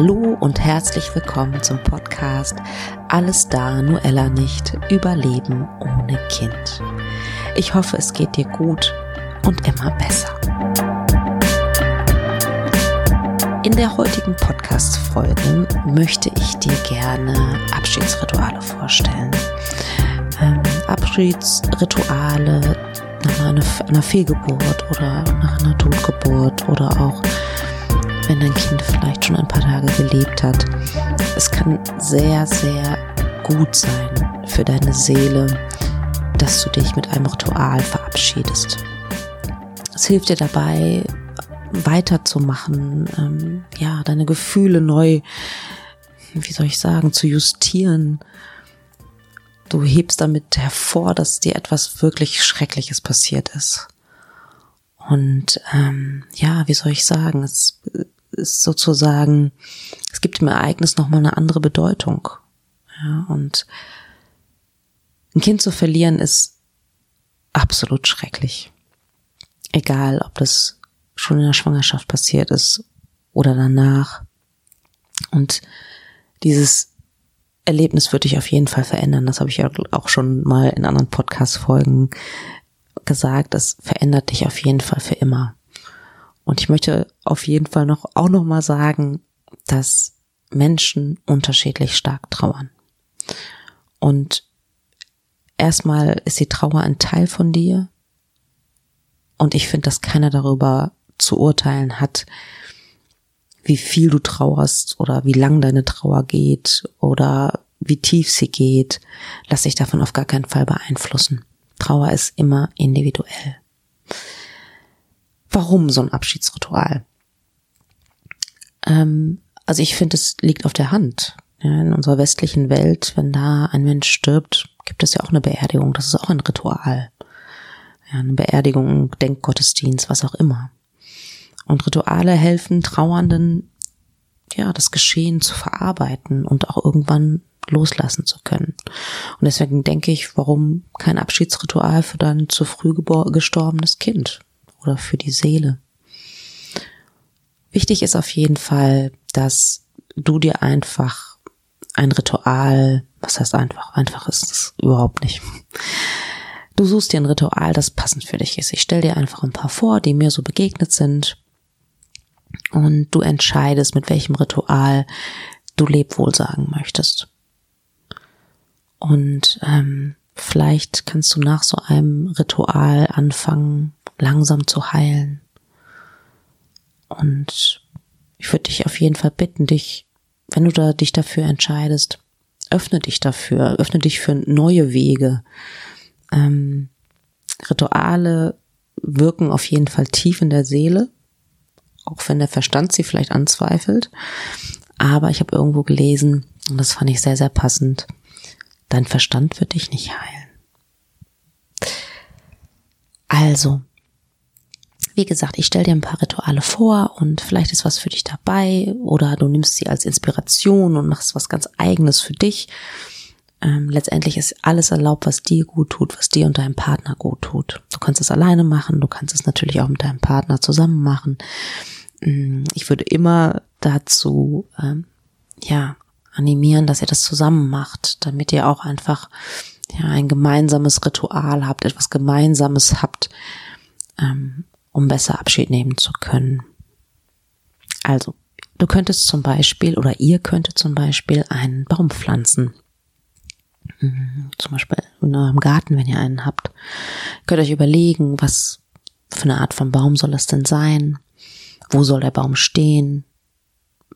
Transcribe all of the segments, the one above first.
Hallo und herzlich willkommen zum Podcast Alles da, nur Ella nicht, Überleben ohne Kind. Ich hoffe, es geht dir gut und immer besser. In der heutigen Podcast-Folge möchte ich dir gerne Abschiedsrituale vorstellen. Ähm, Abschiedsrituale nach einer, einer Fehlgeburt oder nach einer Totgeburt oder auch wenn dein Kind vielleicht schon ein paar Tage gelebt hat. Es kann sehr, sehr gut sein für deine Seele, dass du dich mit einem Ritual verabschiedest. Es hilft dir dabei, weiterzumachen, ähm, ja, deine Gefühle neu, wie soll ich sagen, zu justieren. Du hebst damit hervor, dass dir etwas wirklich Schreckliches passiert ist. Und ähm, ja, wie soll ich sagen, es ist sozusagen, es gibt dem Ereignis nochmal eine andere Bedeutung. Ja, und ein Kind zu verlieren ist absolut schrecklich. Egal, ob das schon in der Schwangerschaft passiert ist oder danach. Und dieses Erlebnis wird dich auf jeden Fall verändern. Das habe ich ja auch schon mal in anderen Podcast-Folgen gesagt. Das verändert dich auf jeden Fall für immer. Und ich möchte auf jeden Fall noch, auch noch mal sagen, dass Menschen unterschiedlich stark trauern. Und erstmal ist die Trauer ein Teil von dir. Und ich finde, dass keiner darüber zu urteilen hat, wie viel du trauerst oder wie lang deine Trauer geht oder wie tief sie geht. Lass dich davon auf gar keinen Fall beeinflussen. Trauer ist immer individuell. Warum so ein Abschiedsritual? Ähm, also ich finde, es liegt auf der Hand. Ja, in unserer westlichen Welt, wenn da ein Mensch stirbt, gibt es ja auch eine Beerdigung. Das ist auch ein Ritual. Ja, eine Beerdigung, Denkgottesdienst, was auch immer. Und Rituale helfen Trauernden, ja, das Geschehen zu verarbeiten und auch irgendwann loslassen zu können. Und deswegen denke ich, warum kein Abschiedsritual für dein zu früh gestorbenes Kind? Oder für die Seele. Wichtig ist auf jeden Fall, dass du dir einfach ein Ritual, was heißt einfach? Einfach ist es überhaupt nicht. Du suchst dir ein Ritual, das passend für dich ist. Ich stell dir einfach ein paar vor, die mir so begegnet sind. Und du entscheidest, mit welchem Ritual du Lebwohl sagen möchtest. Und ähm, vielleicht kannst du nach so einem Ritual anfangen, langsam zu heilen. Und ich würde dich auf jeden Fall bitten, dich, wenn du da dich dafür entscheidest, öffne dich dafür, öffne dich für neue Wege. Ähm, Rituale wirken auf jeden Fall tief in der Seele, auch wenn der Verstand sie vielleicht anzweifelt. Aber ich habe irgendwo gelesen, und das fand ich sehr, sehr passend, dein Verstand wird dich nicht heilen. Also, wie gesagt, ich stelle dir ein paar Rituale vor und vielleicht ist was für dich dabei oder du nimmst sie als Inspiration und machst was ganz eigenes für dich. Ähm, letztendlich ist alles erlaubt, was dir gut tut, was dir und deinem Partner gut tut. Du kannst es alleine machen, du kannst es natürlich auch mit deinem Partner zusammen machen. Mm, ich würde immer dazu, ähm, ja, animieren, dass ihr das zusammen macht, damit ihr auch einfach ja ein gemeinsames Ritual habt, etwas Gemeinsames habt, ähm, um besser Abschied nehmen zu können. Also, du könntest zum Beispiel oder ihr könntet zum Beispiel einen Baum pflanzen. Mhm, zum Beispiel in eurem Garten, wenn ihr einen habt. Könnt euch überlegen, was für eine Art von Baum soll es denn sein? Wo soll der Baum stehen?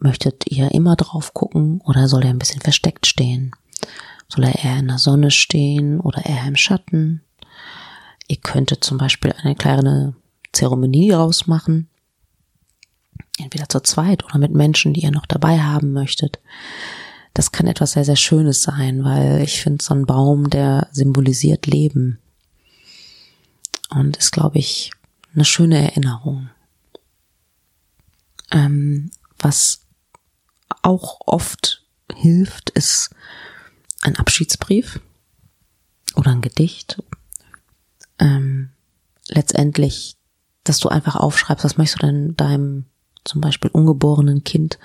Möchtet ihr immer drauf gucken oder soll er ein bisschen versteckt stehen? Soll er eher in der Sonne stehen oder eher im Schatten? Ihr könntet zum Beispiel eine kleine Zeremonie rausmachen. Entweder zu zweit oder mit Menschen, die ihr noch dabei haben möchtet. Das kann etwas sehr, sehr Schönes sein, weil ich finde, so ein Baum, der symbolisiert Leben. Und ist, glaube ich, eine schöne Erinnerung. Ähm, was auch oft hilft, ist ein Abschiedsbrief oder ein Gedicht. Ähm, letztendlich dass du einfach aufschreibst, was möchtest du denn deinem zum Beispiel ungeborenen Kind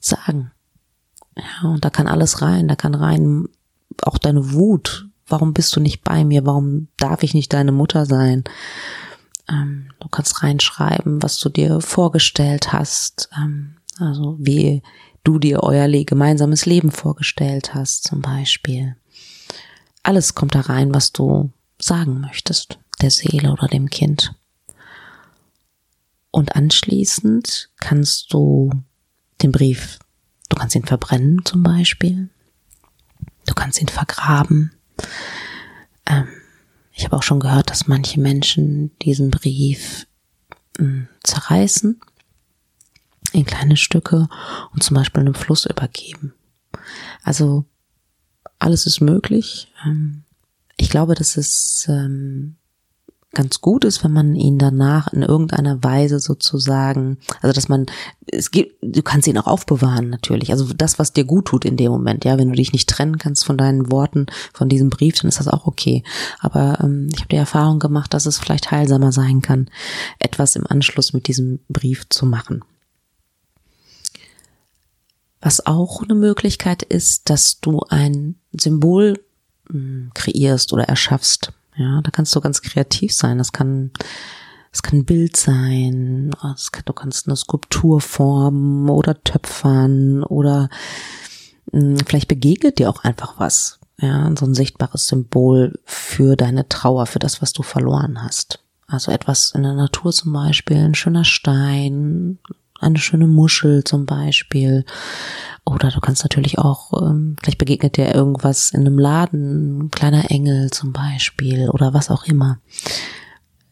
sagen. Ja, und da kann alles rein, da kann rein auch deine Wut. Warum bist du nicht bei mir? Warum darf ich nicht deine Mutter sein? Ähm, du kannst reinschreiben, was du dir vorgestellt hast. Ähm, also wie du dir euer gemeinsames Leben vorgestellt hast, zum Beispiel. Alles kommt da rein, was du sagen möchtest, der Seele oder dem Kind. Und anschließend kannst du den Brief, du kannst ihn verbrennen zum Beispiel. Du kannst ihn vergraben. Ähm, ich habe auch schon gehört, dass manche Menschen diesen Brief hm, zerreißen in kleine Stücke und zum Beispiel einem Fluss übergeben. Also alles ist möglich. Ähm, ich glaube, dass es ähm, ganz gut ist, wenn man ihn danach in irgendeiner Weise sozusagen, also dass man, es gibt, du kannst ihn auch aufbewahren natürlich. Also das, was dir gut tut in dem Moment, ja, wenn du dich nicht trennen kannst von deinen Worten, von diesem Brief, dann ist das auch okay. Aber ähm, ich habe die Erfahrung gemacht, dass es vielleicht heilsamer sein kann, etwas im Anschluss mit diesem Brief zu machen. Was auch eine Möglichkeit ist, dass du ein Symbol hm, kreierst oder erschaffst ja, da kannst du ganz kreativ sein. Das kann, das kann ein Bild sein. Kann, du kannst eine Skulptur formen oder töpfern oder mh, hm, vielleicht begegnet dir auch einfach was. Ja, so ein sichtbares Symbol für deine Trauer, für das, was du verloren hast. Also etwas in der Natur zum Beispiel, ein schöner Stein, eine schöne Muschel zum Beispiel. Oder du kannst natürlich auch, ähm, vielleicht begegnet dir irgendwas in einem Laden, ein kleiner Engel zum Beispiel oder was auch immer.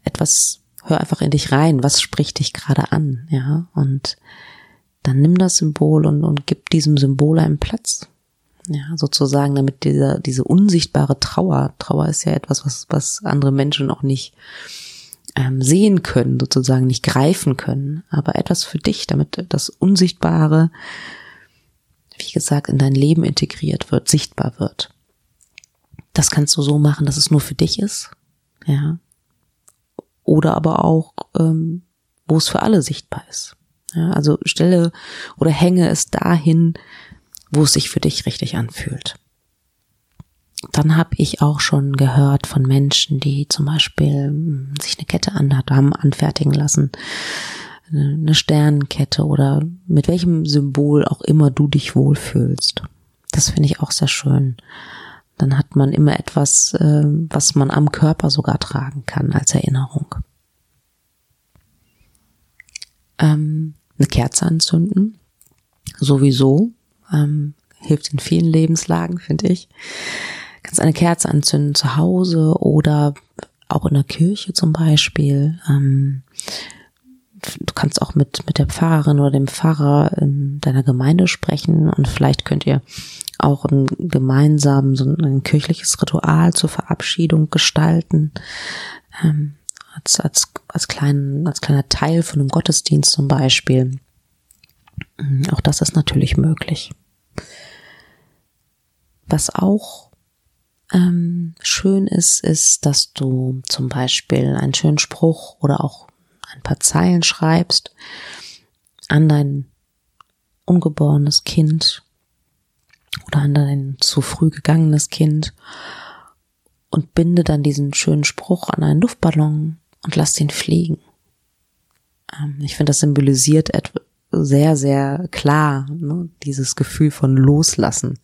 Etwas, hör einfach in dich rein, was spricht dich gerade an, ja, und dann nimm das Symbol und, und gib diesem Symbol einen Platz. Ja, sozusagen, damit dieser, diese unsichtbare Trauer, Trauer ist ja etwas, was, was andere Menschen auch nicht ähm, sehen können, sozusagen nicht greifen können, aber etwas für dich, damit das Unsichtbare, wie gesagt, in dein Leben integriert wird, sichtbar wird. Das kannst du so machen, dass es nur für dich ist, ja. Oder aber auch, ähm, wo es für alle sichtbar ist. Ja, also stelle oder hänge es dahin, wo es sich für dich richtig anfühlt dann habe ich auch schon gehört von Menschen, die zum Beispiel hm, sich eine Kette anhat, haben anfertigen lassen, eine Sternenkette oder mit welchem Symbol auch immer du dich wohlfühlst. Das finde ich auch sehr schön. Dann hat man immer etwas, äh, was man am Körper sogar tragen kann als Erinnerung. Ähm, eine Kerze anzünden, sowieso, ähm, hilft in vielen Lebenslagen, finde ich kannst eine Kerze anzünden zu Hause oder auch in der Kirche zum Beispiel. Ähm, du kannst auch mit, mit der Pfarrerin oder dem Pfarrer in deiner Gemeinde sprechen und vielleicht könnt ihr auch ein gemeinsam so ein kirchliches Ritual zur Verabschiedung gestalten. Ähm, als, als, als, kleinen, als kleiner Teil von einem Gottesdienst zum Beispiel. Auch das ist natürlich möglich. Was auch ähm, schön ist, ist, dass du zum Beispiel einen schönen Spruch oder auch ein paar Zeilen schreibst an dein ungeborenes Kind oder an dein zu früh gegangenes Kind und binde dann diesen schönen Spruch an einen Luftballon und lass den fliegen. Ähm, ich finde, das symbolisiert sehr, sehr klar ne, dieses Gefühl von Loslassen.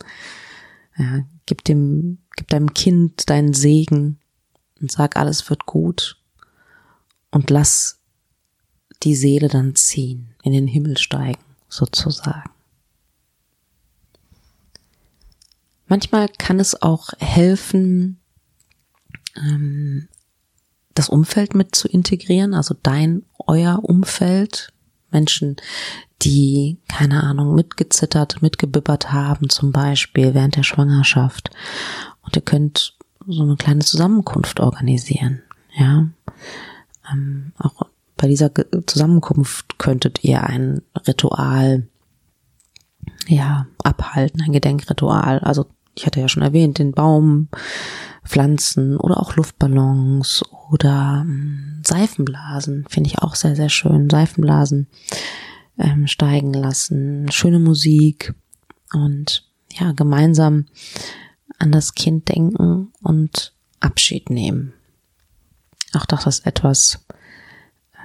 Ja, gib dem Gib deinem Kind deinen Segen und sag, alles wird gut und lass die Seele dann ziehen, in den Himmel steigen, sozusagen. Manchmal kann es auch helfen, ähm, das Umfeld mit zu integrieren, also dein, euer Umfeld, Menschen, die, keine Ahnung, mitgezittert, mitgebibbert haben, zum Beispiel während der Schwangerschaft und ihr könnt so eine kleine Zusammenkunft organisieren. Ja, ähm, auch bei dieser Zusammenkunft könntet ihr ein Ritual ja abhalten, ein Gedenkritual. Also ich hatte ja schon erwähnt, den Baum pflanzen oder auch ähm, steigen lassen, schöne Musik und ja, gemeinsam an das Kind denken und Abschied nehmen. Auch das ist etwas,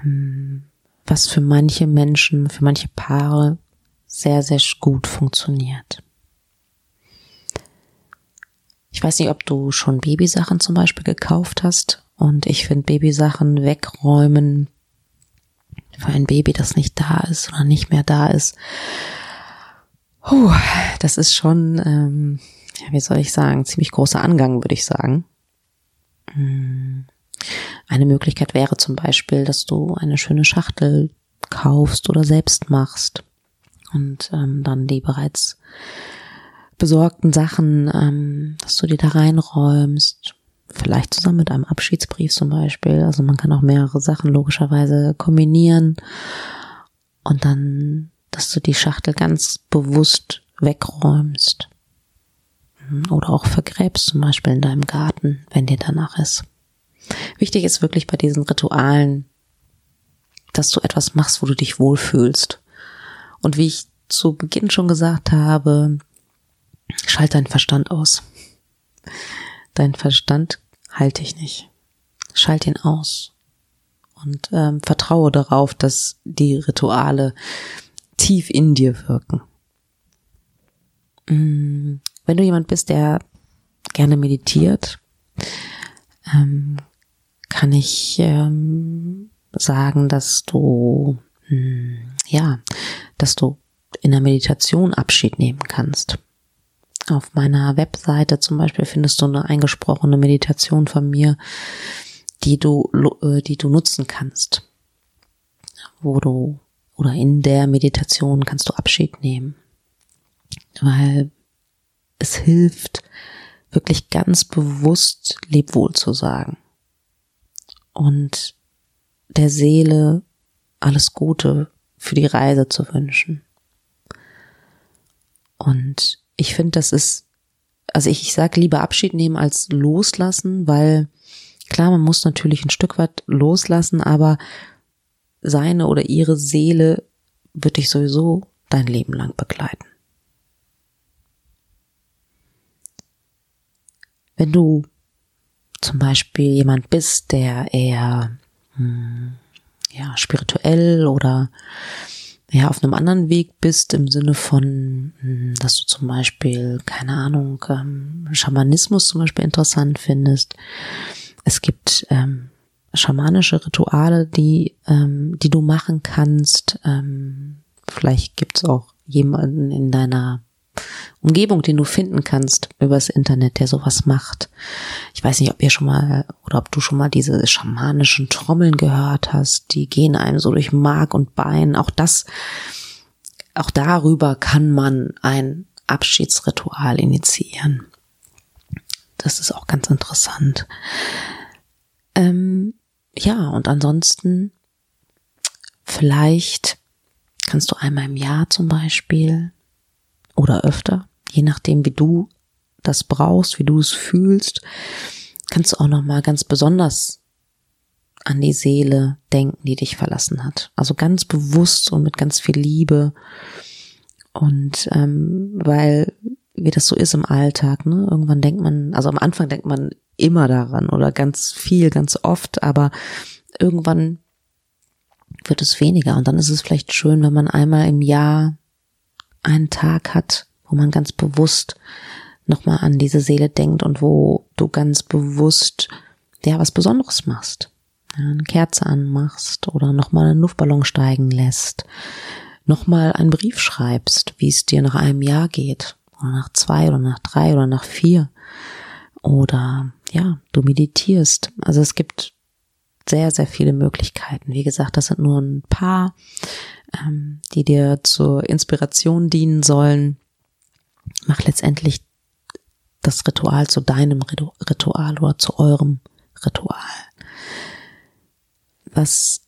ähm, was für manche Menschen, für manche Paare sehr, sehr gut funktioniert. Ich weiß nicht, ob du schon Babysachen zum Beispiel gekauft hast. Und ich finde Babysachen wegräumen für ein Baby, das nicht da ist oder nicht mehr da ist. Puh, das ist schon, ähm, ja, wie soll ich sagen, ziemlich großer Angang, würde ich sagen. Hm. Eine Möglichkeit wäre zum Beispiel, dass du eine schöne Schachtel kaufst oder selbst machst und ähm, dann die bereits besorgten Sachen, ähm, dass du die da reinräumst. Vielleicht zusammen mit einem Abschiedsbrief zum Beispiel. Also man kann auch mehrere Sachen logischerweise kombinieren und dann, dass du die Schachtel ganz bewusst wegräumst. Oder auch vergräbst zum Beispiel in deinem Garten, wenn dir danach ist. Wichtig ist wirklich bei diesen Ritualen, dass du etwas machst, wo du dich wohlfühlst. Und wie ich zu Beginn schon gesagt habe, schalt deinen Verstand aus. Dein Verstand halte ich nicht. Schalt ihn aus. Und ähm, vertraue darauf, dass die Rituale tief in dir wirken. Mm, wenn du jemand bist, der gerne meditiert, ähm, kann ich ähm, sagen, dass du hm, ja, dass du in der Meditation Abschied nehmen kannst. Auf meiner Webseite zum Beispiel findest du eine eingesprochene Meditation von mir, die du, äh, die du nutzen kannst, wo du oder in der Meditation kannst du Abschied nehmen, weil es hilft, wirklich ganz bewusst Lebwohl zu sagen. Und der Seele alles Gute für die Reise zu wünschen. Und ich finde, das ist, also ich, ich sage lieber Abschied nehmen als loslassen, weil klar, man muss natürlich ein Stück weit loslassen, aber seine oder ihre Seele wird dich sowieso dein Leben lang begleiten. Wenn du zum Beispiel jemand bist, der eher hm, ja spirituell oder ja auf einem anderen Weg bist im Sinne von, hm, dass du zum Beispiel keine Ahnung ähm, Schamanismus zum Beispiel interessant findest. Es gibt ähm, schamanische Rituale, die ähm, die du machen kannst. Ähm, vielleicht gibt's auch jemanden in deiner Umgebung, den du finden kannst übers Internet, der sowas macht. Ich weiß nicht, ob ihr schon mal oder ob du schon mal diese schamanischen Trommeln gehört hast. Die gehen einem so durch Mark und Bein. Auch das, auch darüber kann man ein Abschiedsritual initiieren. Das ist auch ganz interessant. Ähm, ja, und ansonsten vielleicht kannst du einmal im Jahr zum Beispiel oder öfter, je nachdem, wie du das brauchst, wie du es fühlst, kannst du auch noch mal ganz besonders an die Seele denken, die dich verlassen hat. Also ganz bewusst und mit ganz viel Liebe. Und ähm, weil wie das so ist im Alltag, ne? Irgendwann denkt man, also am Anfang denkt man immer daran oder ganz viel, ganz oft, aber irgendwann wird es weniger und dann ist es vielleicht schön, wenn man einmal im Jahr einen Tag hat, wo man ganz bewusst nochmal an diese Seele denkt und wo du ganz bewusst ja was Besonderes machst. Eine Kerze anmachst oder nochmal einen Luftballon steigen lässt, nochmal einen Brief schreibst, wie es dir nach einem Jahr geht, oder nach zwei oder nach drei oder nach vier. Oder ja, du meditierst. Also es gibt sehr, sehr viele Möglichkeiten. Wie gesagt, das sind nur ein paar ähm, die dir zur Inspiration dienen sollen. Mach letztendlich das Ritual zu deinem Ritual oder zu eurem Ritual. Was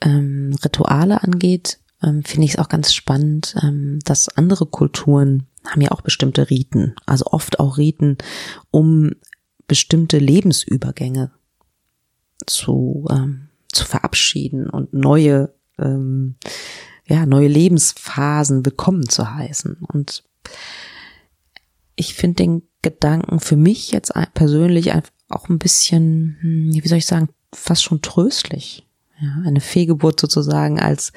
ähm, Rituale angeht, ähm, finde ich es auch ganz spannend, ähm, dass andere Kulturen haben ja auch bestimmte Riten, also oft auch Riten, um bestimmte Lebensübergänge zu, ähm, zu verabschieden und neue ähm, ja, neue Lebensphasen willkommen zu heißen. Und ich finde den Gedanken für mich jetzt persönlich auch ein bisschen, hm, wie soll ich sagen, fast schon tröstlich. Ja, eine Fehlgeburt sozusagen als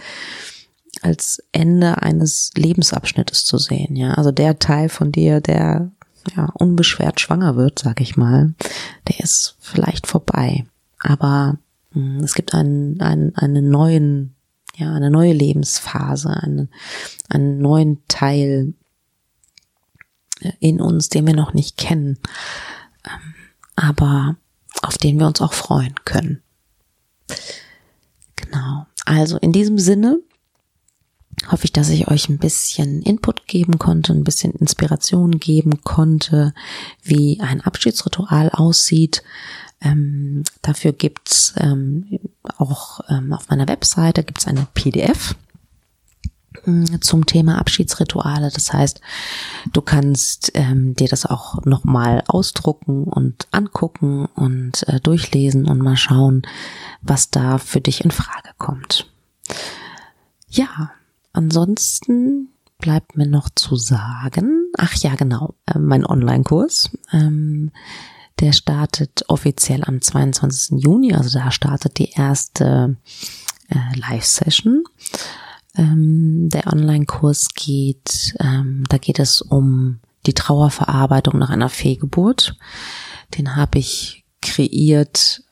als Ende eines Lebensabschnittes zu sehen. Ja, also der Teil von dir, der ja unbeschwert schwanger wird, sag ich mal, der ist vielleicht vorbei. Aber hm, es gibt einen, einen, einen neuen, ja, eine neue Lebensphase, einen, einen neuen Teil in uns, den wir noch nicht kennen, ähm, aber auf den wir uns auch freuen können. Genau. Also in diesem Sinne hoffe ich, dass ich euch ein bisschen Input geben konnte, ein bisschen Inspiration geben konnte, wie ein Abschiedsritual aussieht. Ähm, dafür gibt's ähm, auch ähm, auf meiner Webseite gibt's eine PDF hm, zum Thema Abschiedsrituale. Das heißt, du kannst ähm, dir das auch nochmal ausdrucken und angucken und äh, durchlesen und mal schauen, was da für dich in Frage kommt. Ja, ansonsten bleibt mir noch zu sagen, ach ja, genau, äh, mein Online-Kurs. Ähm, der startet offiziell am 22. Juni, also da startet die erste äh, Live-Session. Ähm, der Online-Kurs geht, ähm, da geht es um die Trauerverarbeitung nach einer Fehlgeburt. Den habe ich kreiert,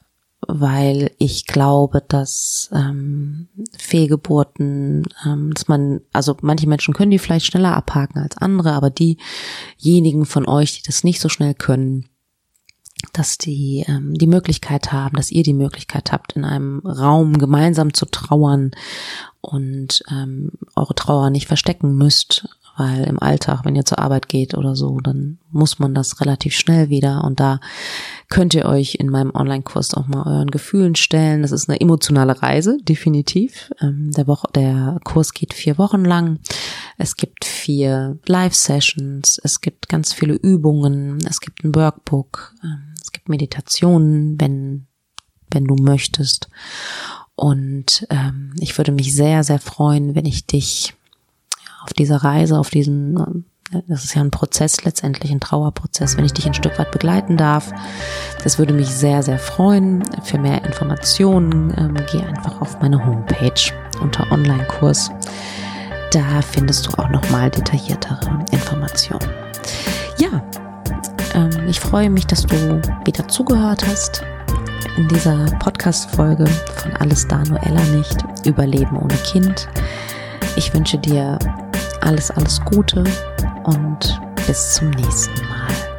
weil ich glaube, dass ähm, Fehlgeburten, ähm, dass man, also manche Menschen können die vielleicht schneller abhaken als andere, aber diejenigen von euch, die das nicht so schnell können, dass die ähm, die Möglichkeit haben, dass ihr die Möglichkeit habt, in einem Raum gemeinsam zu trauern und ähm, eure Trauer nicht verstecken müsst, weil im Alltag, wenn ihr zur Arbeit geht oder so, dann muss man das relativ schnell wieder und da könnt ihr euch in meinem Online-Kurs auch mal euren Gefühlen stellen. Das ist eine emotionale Reise, definitiv. Ähm, der, Woche, der Kurs geht vier Wochen lang. Es gibt vier Live-Sessions, es gibt ganz viele Übungen, es gibt ein Workbook, ähm, es gibt Meditationen, wenn, wenn du möchtest. Und ähm, ich würde mich sehr, sehr freuen, wenn ich dich auf dieser Reise, auf diesen, äh, das ist ja ein Prozess letztendlich, ein Trauerprozess, wenn ich dich ein Stück weit begleiten darf. Das würde mich sehr, sehr freuen. Für mehr Informationen ähm, geh einfach auf meine Homepage unter Online-Kurs. Da findest du auch nochmal detailliertere Informationen. Ja, ähm, ich freue mich, dass du wieder zugehört hast in dieser Podcast-Folge von Alles da, nur Ella nicht, Überleben ohne Kind. Ich wünsche dir alles, alles Gute und bis zum nächsten Mal.